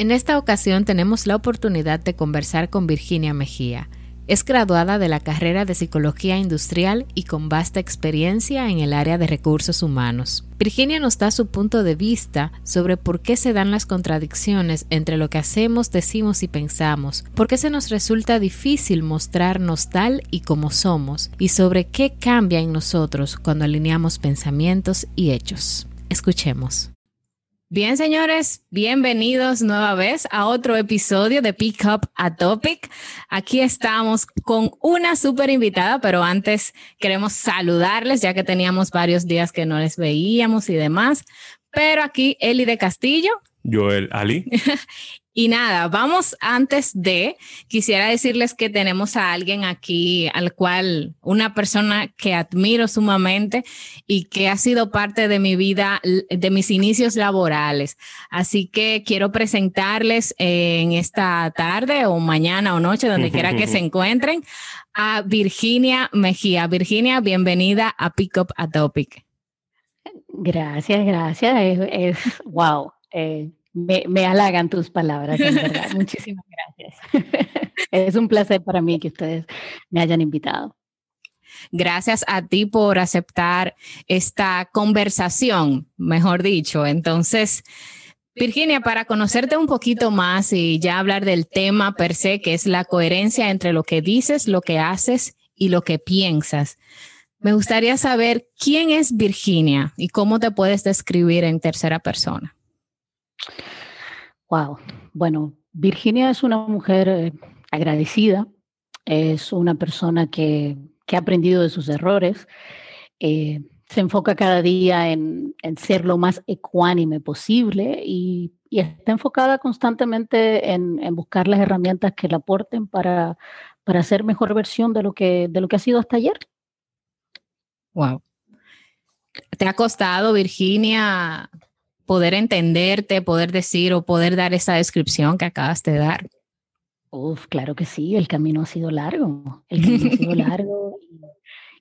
En esta ocasión tenemos la oportunidad de conversar con Virginia Mejía. Es graduada de la carrera de Psicología Industrial y con vasta experiencia en el área de recursos humanos. Virginia nos da su punto de vista sobre por qué se dan las contradicciones entre lo que hacemos, decimos y pensamos, por qué se nos resulta difícil mostrarnos tal y como somos, y sobre qué cambia en nosotros cuando alineamos pensamientos y hechos. Escuchemos. Bien, señores, bienvenidos nueva vez a otro episodio de Pick Up a Topic. Aquí estamos con una súper invitada, pero antes queremos saludarles, ya que teníamos varios días que no les veíamos y demás. Pero aquí Eli de Castillo. Joel Ali. Y nada, vamos antes de, quisiera decirles que tenemos a alguien aquí al cual, una persona que admiro sumamente y que ha sido parte de mi vida, de mis inicios laborales. Así que quiero presentarles en esta tarde o mañana o noche, donde quiera que se encuentren, a Virginia Mejía. Virginia, bienvenida a Pick Up a Topic. Gracias, gracias. Es, wow. Eh, me, halagan tus palabras, en verdad. Muchísimas gracias. es un placer para mí que ustedes me hayan invitado. Gracias a ti por aceptar esta conversación, mejor dicho. Entonces, Virginia, para conocerte un poquito más y ya hablar del tema per se, que es la coherencia entre lo que dices, lo que haces y lo que piensas, me gustaría saber quién es Virginia y cómo te puedes describir en tercera persona. Wow. Bueno, Virginia es una mujer eh, agradecida, es una persona que, ha aprendido de sus errores, eh, se enfoca cada día en, ser lo más ecuánime posible y, está enfocada constantemente en, buscar las herramientas que le aporten para, para ser mejor versión de lo, que, de lo que ha sido hasta ayer. Wow. ¿Te ha costado, Virginia, poder entenderte, poder decir o poder dar esa descripción que acabas de dar? Uf, claro que sí, el camino ha sido largo, el camino ha sido largo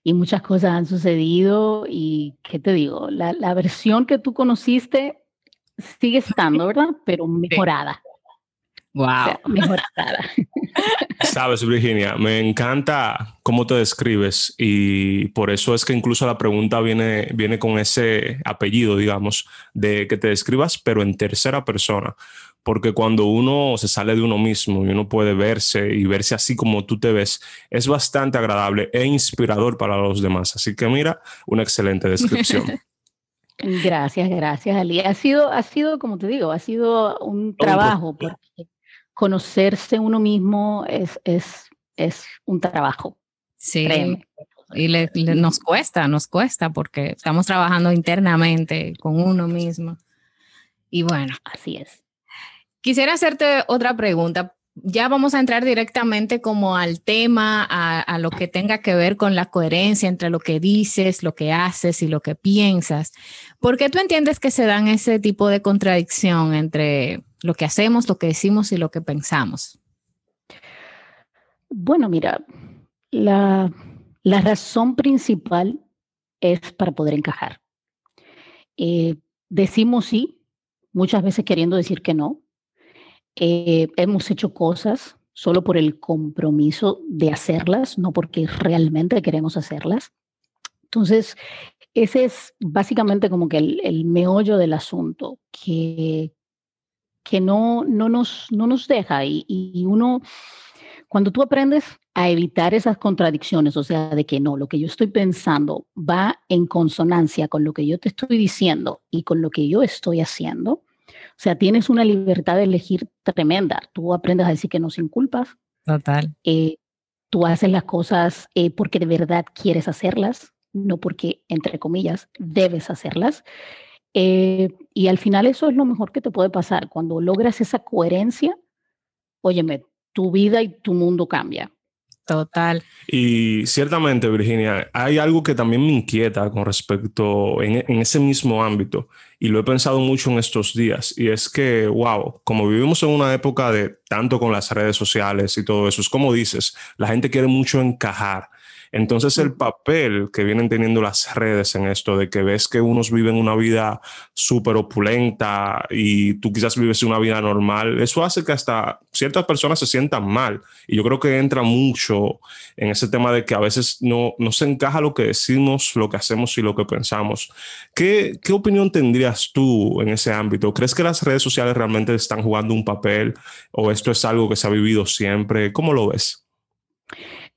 y, muchas cosas han sucedido y, ¿qué te digo? La, la versión que tú conociste sigue estando, ¿verdad? Pero mejorada. Wow. mejorada. Sabes, Virginia, me encanta cómo te describes y por eso es que incluso la pregunta viene, viene con ese apellido, digamos, de que te describas, pero en tercera persona. Porque cuando uno se sale de uno mismo y uno puede verse y verse así como tú te ves, es bastante agradable e inspirador para los demás. Así que mira, una excelente descripción. Gracias, gracias, Ali. Ha sido, ha sido, como te digo, ha sido un trabajo porque conocerse uno mismo es, es, es un trabajo. Sí. Y nos cuesta, nos cuesta porque estamos trabajando internamente con uno mismo. Y bueno. Así es. Quisiera hacerte otra pregunta. Ya vamos a entrar directamente como al tema, a, a, lo que tenga que ver con la coherencia entre lo que dices, lo que haces y lo que piensas. ¿Por qué tú entiendes que se dan ese tipo de contradicción entre lo que hacemos, lo que decimos y lo que pensamos? Bueno, mira, la, razón principal es para poder encajar. Eh, decimos sí, muchas veces queriendo decir que no. Eh, hemos hecho cosas solo por el compromiso de hacerlas, no porque realmente queremos hacerlas. Entonces, ese es básicamente como que el, el meollo del asunto, que que no, no, nos, no nos deja y, y uno, cuando tú aprendes a evitar esas contradicciones, o sea, de que no, lo que yo estoy pensando va en consonancia con lo que yo te estoy diciendo y con lo que yo estoy haciendo, o sea, tienes una libertad de elegir tremenda. Tú aprendes a decir que no sin culpas. Total. Eh, tú haces las cosas eh, porque de verdad quieres hacerlas, no porque, entre comillas, debes hacerlas. Eh, y al final eso es lo mejor que te puede pasar. Cuando logras esa coherencia, óyeme, tu vida y tu mundo cambia. Total. Y ciertamente, Virginia, hay algo que también me inquieta con respecto en, en, ese mismo ámbito, y lo he pensado mucho en estos días, y es que, wow, como vivimos en una época de tanto con las redes sociales y todo eso, es como dices, la gente quiere mucho encajar Entonces el papel que vienen teniendo las redes en esto, de que ves que unos viven una vida súper opulenta y tú quizás vives una vida normal, eso hace que hasta ciertas personas se sientan mal. Y yo creo que entra mucho en ese tema de que a veces no, no se encaja lo que decimos, lo que hacemos y lo que pensamos. ¿Qué, ¿Qué opinión tendrías tú en ese ámbito? ¿Crees que las redes sociales realmente están jugando un papel o esto es algo que se ha vivido siempre? ¿Cómo lo ves?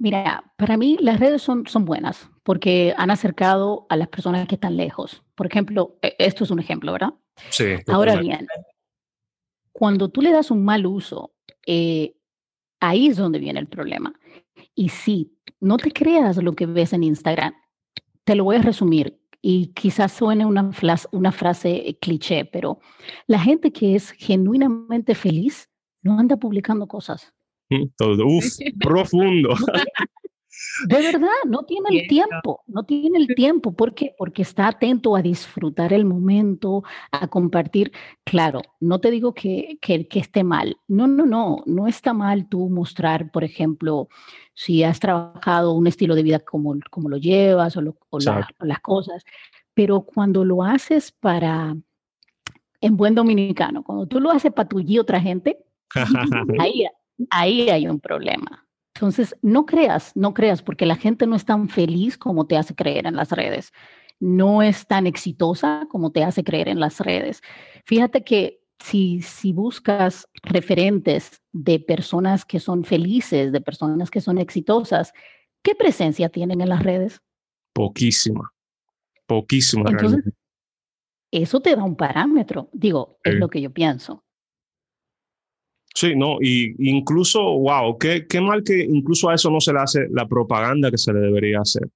Mira, para mí las redes son, son buenas porque han acercado a las personas que están lejos. Por ejemplo, e, esto es un ejemplo, ¿verdad? Sí. Ahora bien, cuando tú le das un mal uso, eh, ahí es donde viene el problema. Y sí, no te creas lo que ves en Instagram. Te lo voy a resumir y quizás suene una, una frase cliché, pero la gente que es genuinamente feliz no anda publicando cosas. Todo, uf, profundo. De verdad, no tiene el tiempo, no tiene el tiempo. ¿Por qué? Porque está atento a disfrutar el momento, a compartir. Claro, no te digo que, que, esté mal. No, no, no, no está mal tú mostrar, por ejemplo, si has trabajado un estilo de vida como, como lo llevas o, o, las cosas. Pero cuando lo haces para, en buen dominicano, cuando tú lo haces para tu y otra gente, ahí, ahí hay un problema. Entonces, no creas, no creas, porque la gente no es tan feliz como te hace creer en las redes. No es tan exitosa como te hace creer en las redes. Fíjate que si, si buscas referentes de personas que son felices, de personas que son exitosas, ¿qué presencia tienen en las redes? Poquísima, poquísima. Entonces, eso te da un parámetro, digo, es lo que yo pienso. Sí, no, y incluso, wow, qué, qué mal que incluso a eso no se le hace la propaganda que se le debería hacer.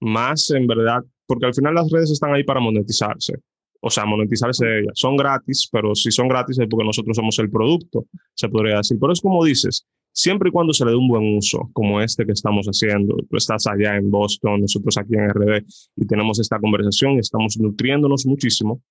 Más en verdad, porque al final las redes están ahí para monetizarse. O sea, monetizarse de ellas. Son gratis, pero si son gratis es porque nosotros somos el producto, se podría decir. Pero es como dices, siempre y cuando se le dé un buen uso, como este que estamos haciendo. Tú estás allá en Boston, nosotros aquí en RD, y tenemos esta conversación y estamos nutriéndonos muchísimo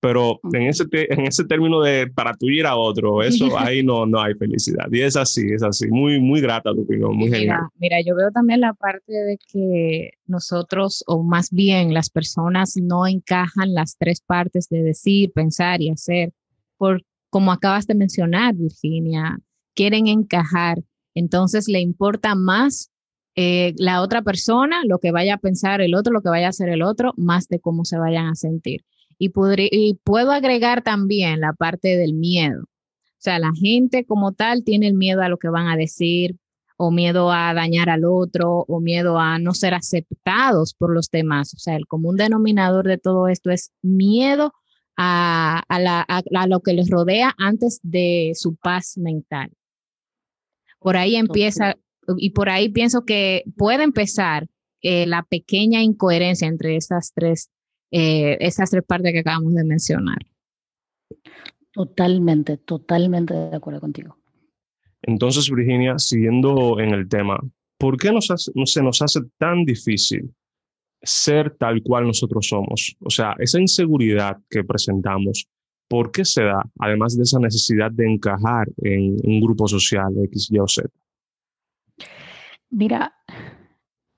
pero en ese, en ese término de para tú ir a otro, eso ahí no, no hay felicidad. Y es así, es así. Muy, muy grata tu opinión, muy mira, genial. Mira, yo veo también la parte de que nosotros, o más bien las personas, no encajan las tres partes de decir, pensar y hacer. Por, como acabas de mencionar, Virginia, quieren encajar. Entonces le importa más eh, la otra persona, lo que vaya a pensar el otro, lo que vaya a hacer el otro, más de cómo se vayan a sentir. Y, puedo agregar también la parte del miedo. O sea, la gente como tal tiene el miedo a lo que van a decir, o miedo a dañar al otro, o miedo a no ser aceptados por los demás. O sea, el común denominador de todo esto es miedo a, lo que les rodea antes de su paz mental. Por ahí empieza, y por ahí pienso que puede empezar eh, la pequeña incoherencia entre estas tres eh, esas tres partes que acabamos de mencionar. Totalmente, totalmente de acuerdo contigo. Entonces, Virginia, siguiendo en el tema, ¿por qué nos no se nos hace tan difícil ser tal cual nosotros somos? O sea, esa inseguridad que presentamos, ¿por qué se da? Además de esa necesidad de encajar en un grupo social X, Y o Z. Mira,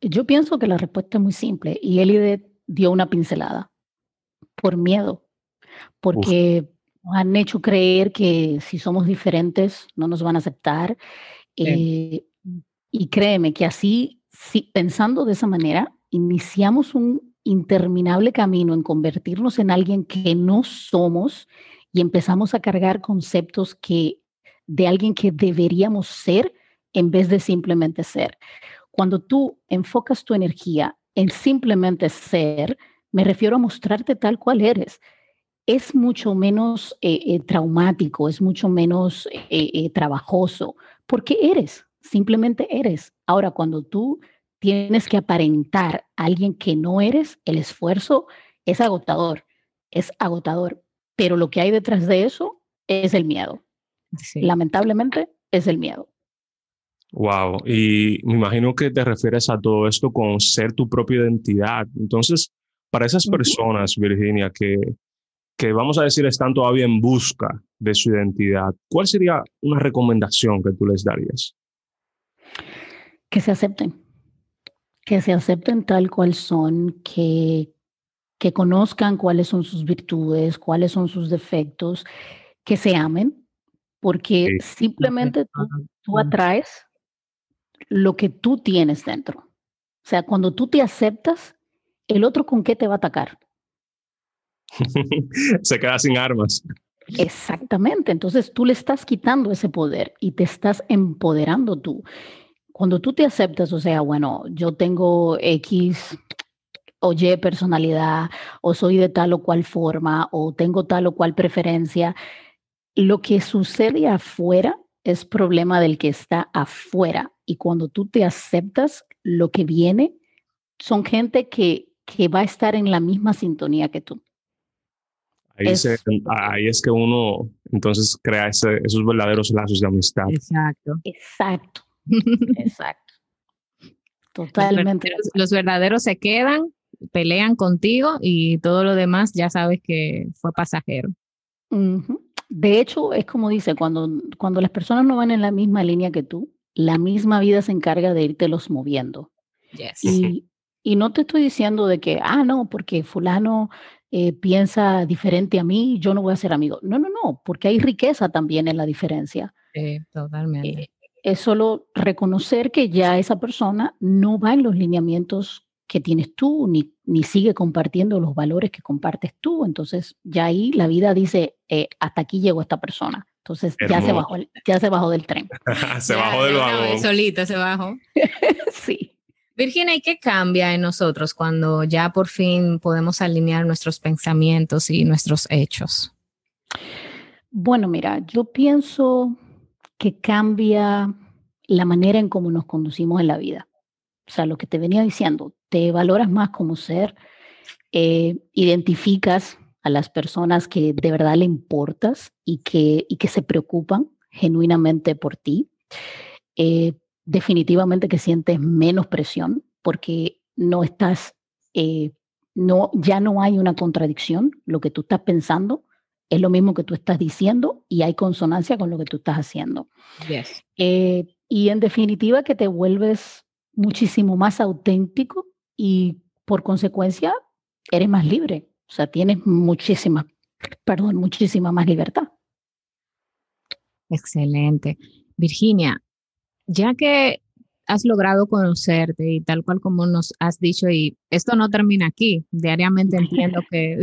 yo pienso que la respuesta es muy simple y Elide dio una pincelada por miedo, porque nos han hecho creer que si somos diferentes no nos van a aceptar. Eh, y créeme que así, si, pensando de esa manera, iniciamos un interminable camino en convertirnos en alguien que no somos y empezamos a cargar conceptos que de alguien que deberíamos ser en vez de simplemente ser. Cuando tú enfocas tu energía en simplemente ser, me refiero a mostrarte tal cual eres. Es mucho menos eh, eh, traumático, es mucho menos eh, trabajoso, porque eres, simplemente eres. Ahora, cuando tú tienes que aparentar a alguien que no eres, el esfuerzo es agotador, es agotador, pero lo que hay detrás de eso es el miedo. Lamentablemente es el miedo. Wow, y me imagino que te refieres a todo esto con ser tu propia identidad. Entonces, para esas personas, Virginia, que, que vamos a decir están todavía en busca de su identidad, ¿cuál sería una recomendación que tú les darías? Que se acepten, que se acepten tal cual son, que, que conozcan cuáles son sus virtudes, cuáles son sus defectos, que se amen, porque simplemente tú, atraes lo que tú tienes dentro. O sea, cuando tú te aceptas, el otro con qué te va a atacar. se queda sin armas. Exactamente, entonces tú le estás quitando ese poder y te estás empoderando tú. Cuando tú te aceptas, o sea, bueno, yo tengo X o Y personalidad, o soy de tal o cual forma, o tengo tal o cual preferencia, lo que sucede afuera es problema del que está afuera. Y cuando tú te aceptas, lo que viene son gente que, que va a estar en la misma sintonía que tú. Ahí, es, que uno entonces crea esos verdaderos lazos de amistad. Exacto. Exacto. Exacto. Totalmente. Los verdaderos, se quedan, pelean contigo y todo lo demás ya sabes que fue pasajero. De hecho, es como dice, cuando, cuando las personas no van en la misma línea que tú, la misma vida se encarga de irte los moviendo. Y, y no te estoy diciendo de que, ah, no, porque fulano eh, piensa diferente a mí, yo no voy a ser amigo. No, no, no, porque hay riqueza también en la diferencia. Sí, totalmente. Eh, es solo reconocer que ya esa persona no va en los lineamientos que tienes tú, ni, ni sigue compartiendo los valores que compartes tú. Entonces, ya ahí la vida dice, eh, hasta aquí llegó esta persona. Entonces, ya se, bajó, ya se bajó del tren. se bajó del vagón. Solito se bajó. sí. Virginia, ¿y qué cambia en nosotros cuando ya por fin podemos alinear nuestros pensamientos y nuestros hechos? Bueno, mira, yo pienso que cambia la manera en cómo nos conducimos en la vida. O sea, lo que te venía diciendo, te valoras más como ser, eh, identificas a las personas que de verdad le importas y que, y que se preocupan genuinamente por ti. Eh, definitivamente que sientes menos presión porque no estás, eh, no, ya no hay una contradicción. Lo que tú estás pensando es lo mismo que tú estás diciendo y hay consonancia con lo que tú estás haciendo. Eh, y en definitiva que te vuelves muchísimo más auténtico y por consecuencia eres más libre. O sea, tienes muchísima, perdón, muchísima más libertad. Excelente. Virginia, ya que has logrado conocerte y tal cual como nos has dicho, y esto no termina aquí, diariamente entiendo que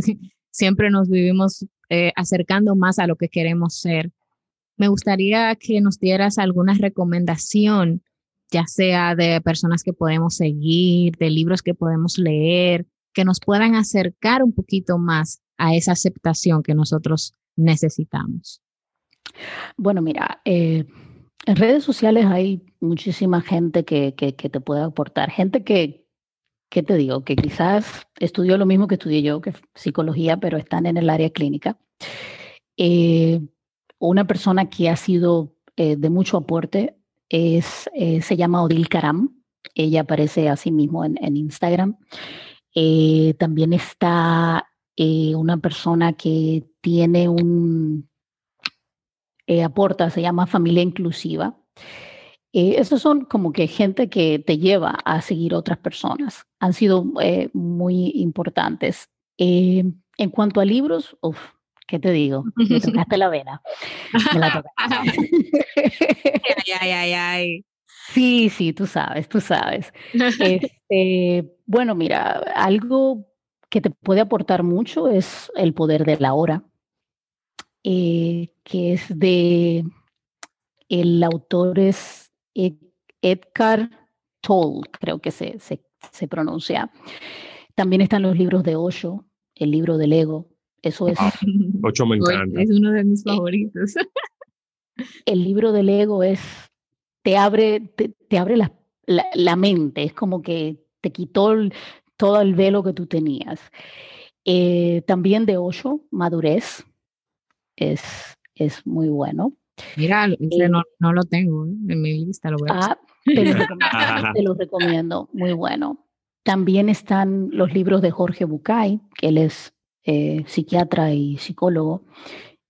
siempre nos vivimos eh, acercando más a lo que queremos ser. Me gustaría que nos dieras alguna recomendación, ya sea de personas que podemos seguir, de libros que podemos leer, que nos puedan acercar un poquito más a esa aceptación que nosotros necesitamos. Bueno, mira, eh, en redes sociales hay muchísima gente que, que, te puede aportar, gente que, ¿qué te digo? Que quizás estudió lo mismo que estudié yo, que psicología, pero están en el área clínica. Eh, una persona que ha sido eh, de mucho aporte es, se llama Odil Karam. Ella aparece así mismo en, en Instagram. También está una persona que tiene un, eh, aporta, se llama Familia Inclusiva. Eh, esos son como que gente que te lleva a seguir otras personas. Han sido eh, muy importantes. en cuanto a libros, uff, ¿qué te digo? Me tocaste la vena. Me la ay, ay, ay, Sí, sí, tú sabes, tú sabes. Este, bueno, mira, algo que te puede aportar mucho es el poder de la hora. Eh, que es de, el autor es Edgar Toll, creo que se, se, pronuncia. También están los libros de Osho, el libro del ego. Eso es. Ah, Osho me encanta. Es uno de mis eh, favoritos. El libro del ego es. Te abre, te, abre la, la, mente, es como que te quitó todo el velo que tú tenías. Eh, también de Osho, Madurez, es, es muy bueno. Mira, eh, no, no, lo tengo ¿eh? en mi lista, lo voy a ah, te lo, recomiendo, muy bueno. También están los libros de Jorge Bucay, que él es eh, psiquiatra y psicólogo,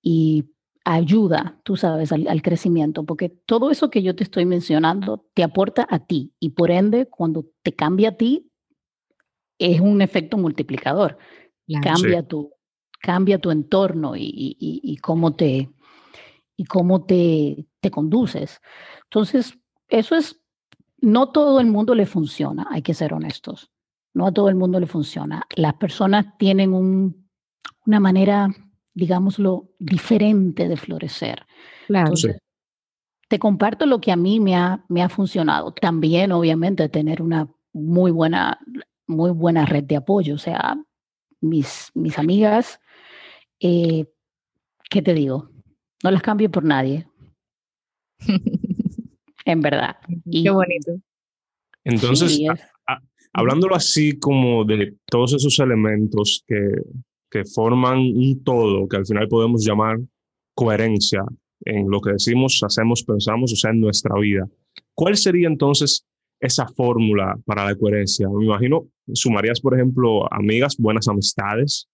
y ayuda, tú sabes, al, crecimiento, porque todo eso que yo te estoy mencionando te aporta a ti y por ende, cuando te cambia a ti, es un efecto multiplicador. cambia, tu, cambia tu entorno y, cómo te, y cómo te, te conduces. Entonces, eso es, no todo el mundo le funciona, hay que ser honestos. No a todo el mundo le funciona. Las personas tienen un, una manera digámoslo, diferente de florecer. Claro. te comparto lo que a mí me ha, me ha funcionado. También, obviamente, tener una muy buena, muy buena red de apoyo. O sea, mis, mis amigas, eh, ¿qué te digo? No las cambio por nadie. en verdad. Qué bonito. Entonces, hablándolo así como de todos esos elementos que, que forman un todo que al final podemos llamar coherencia en lo que decimos, hacemos, pensamos, o sea, en nuestra vida. ¿Cuál sería entonces esa fórmula para la coherencia? Me imagino, sumarías, por ejemplo, amigas, buenas amistades,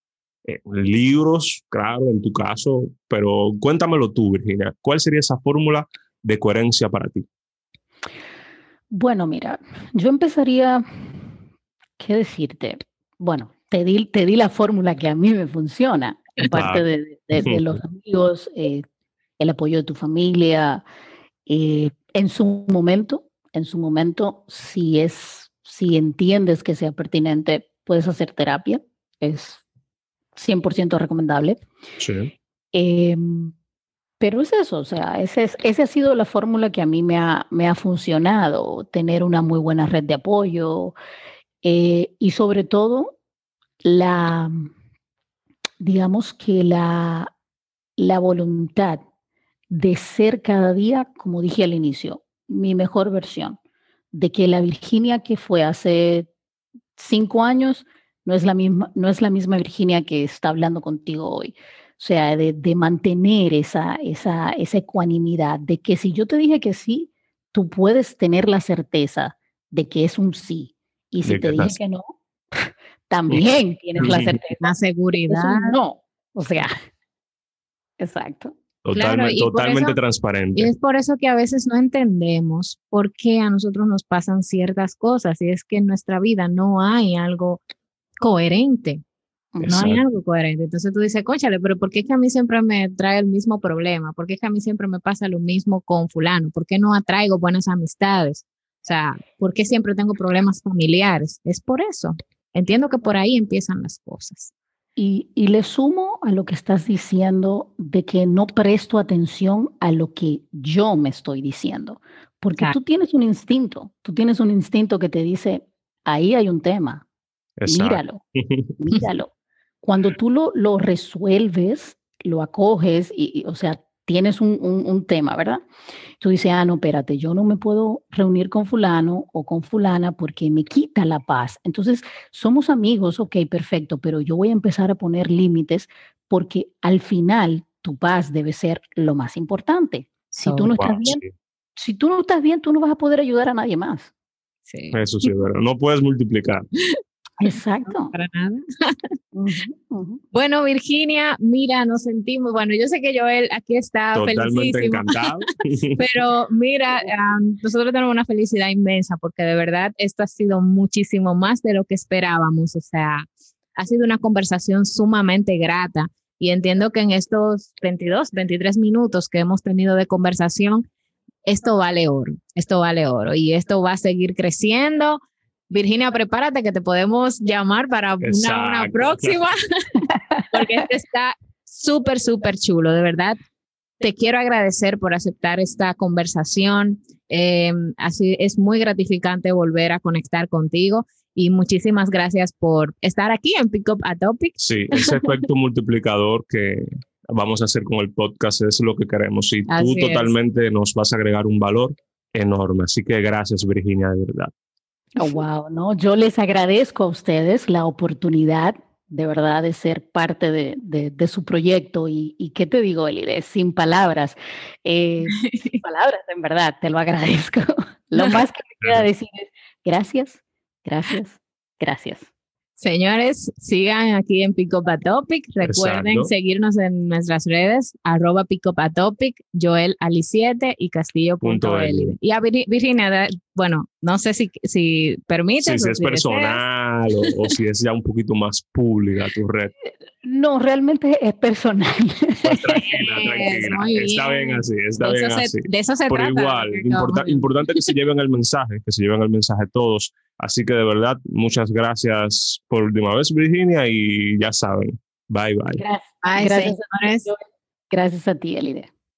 eh, libros, claro, en tu caso, pero cuéntamelo tú, Virginia. ¿Cuál sería esa fórmula de coherencia para ti? Bueno, mira, yo empezaría, ¿qué decirte? Bueno, te di, te di la fórmula que a mí me funciona, aparte de, de, los amigos, eh, el apoyo de tu familia. Eh, en su momento, en su momento, si es, si entiendes que sea pertinente, puedes hacer terapia. Es 100% recomendable. Sí. Em, pero es eso, o sea, ese, es, esa ha sido la fórmula que a mí me ha, me ha funcionado, tener una muy buena red de apoyo eh, y sobre todo la, digamos que la, la voluntad de ser cada día, como dije al inicio, mi mejor versión, de que la Virginia que fue hace cinco años no es la misma, no es la misma Virginia que está hablando contigo hoy. O sea, de, de mantener esa, esa, esa ecuanimidad, de que si yo te dije que sí, tú puedes tener la certeza de que es un sí. Y si te dije que no, también tienes la certeza. La seguridad. No, o sea, exacto. Totalmente, transparente. Y es por eso que a veces no entendemos por qué a nosotros nos pasan ciertas cosas y es que en nuestra vida no hay algo coherente. No hay algo coherente. Entonces tú dices, cóchale, pero ¿por qué es que a mí siempre me trae el mismo problema? ¿Por qué es que a mí siempre me pasa lo mismo con fulano? ¿Por qué no atraigo buenas amistades? O sea, ¿por qué siempre tengo problemas familiares? Es por eso. Entiendo que por ahí empiezan las cosas. Y, le sumo a lo que estás diciendo de que no presto atención a lo que yo me estoy diciendo, porque tú tienes un instinto, tú tienes un instinto que te dice, ahí hay un tema, míralo, míralo. Cuando tú lo, lo resuelves, lo acoges y, o sea, tienes un, un, tema, ¿verdad? Tú dices, ah, no, espérate, yo no me puedo reunir con fulano o con fulana porque me quita la paz. Entonces, somos amigos, ok, perfecto, pero yo voy a empezar a poner límites porque al final tu paz debe ser lo más importante. Si tú no estás bien, si tú no estás bien, tú no vas a poder ayudar a nadie más. Sí. Eso sí, pero no puedes multiplicar. Exacto. para nada. Bueno, Virginia, mira, nos sentimos, bueno, yo sé que Joel aquí está Totalmente encantado. pero mira, nosotros tenemos una felicidad inmensa porque de verdad esto ha sido muchísimo más de lo que esperábamos, o sea, ha sido una conversación sumamente grata y entiendo que en estos 22, 23 minutos que hemos tenido de conversación, esto vale oro, esto vale oro y esto va a seguir creciendo Virginia, prepárate que te podemos llamar para una, próxima, porque este está súper, súper chulo, de verdad. Te quiero agradecer por aceptar esta conversación. Em, así es muy gratificante volver a conectar contigo y muchísimas gracias por estar aquí en Pick Up a Topic. Sí, ese efecto multiplicador que vamos a hacer con el podcast es lo que queremos y tú totalmente nos vas a agregar un valor enorme. Así que gracias, Virginia, de verdad. Oh, wow, no, yo les agradezco a ustedes la oportunidad de verdad de ser parte de, de, su proyecto y, y, qué te digo, Elide, sin palabras, eh, sin palabras, en verdad, te lo agradezco. Lo más que me queda decir es gracias, gracias, gracias. Señores, sigan aquí en Picopatopic. Recuerden seguirnos en nuestras redes, arroba Picopatopic, Joel Ali7 y Castillo.l. Y a Virginia, bueno, no sé si, si permite. si es personal o, si es ya un poquito más pública tu red. No, realmente es personal. Pues tranquila, tranquila. está bien así, está bien así. De eso se Por igual, importante que se lleven el mensaje, que se lleven el mensaje todos. Así que de verdad, muchas gracias por última vez, Virginia, y ya saben, bye bye. Gracias, gracias, gracias a ti, Elide.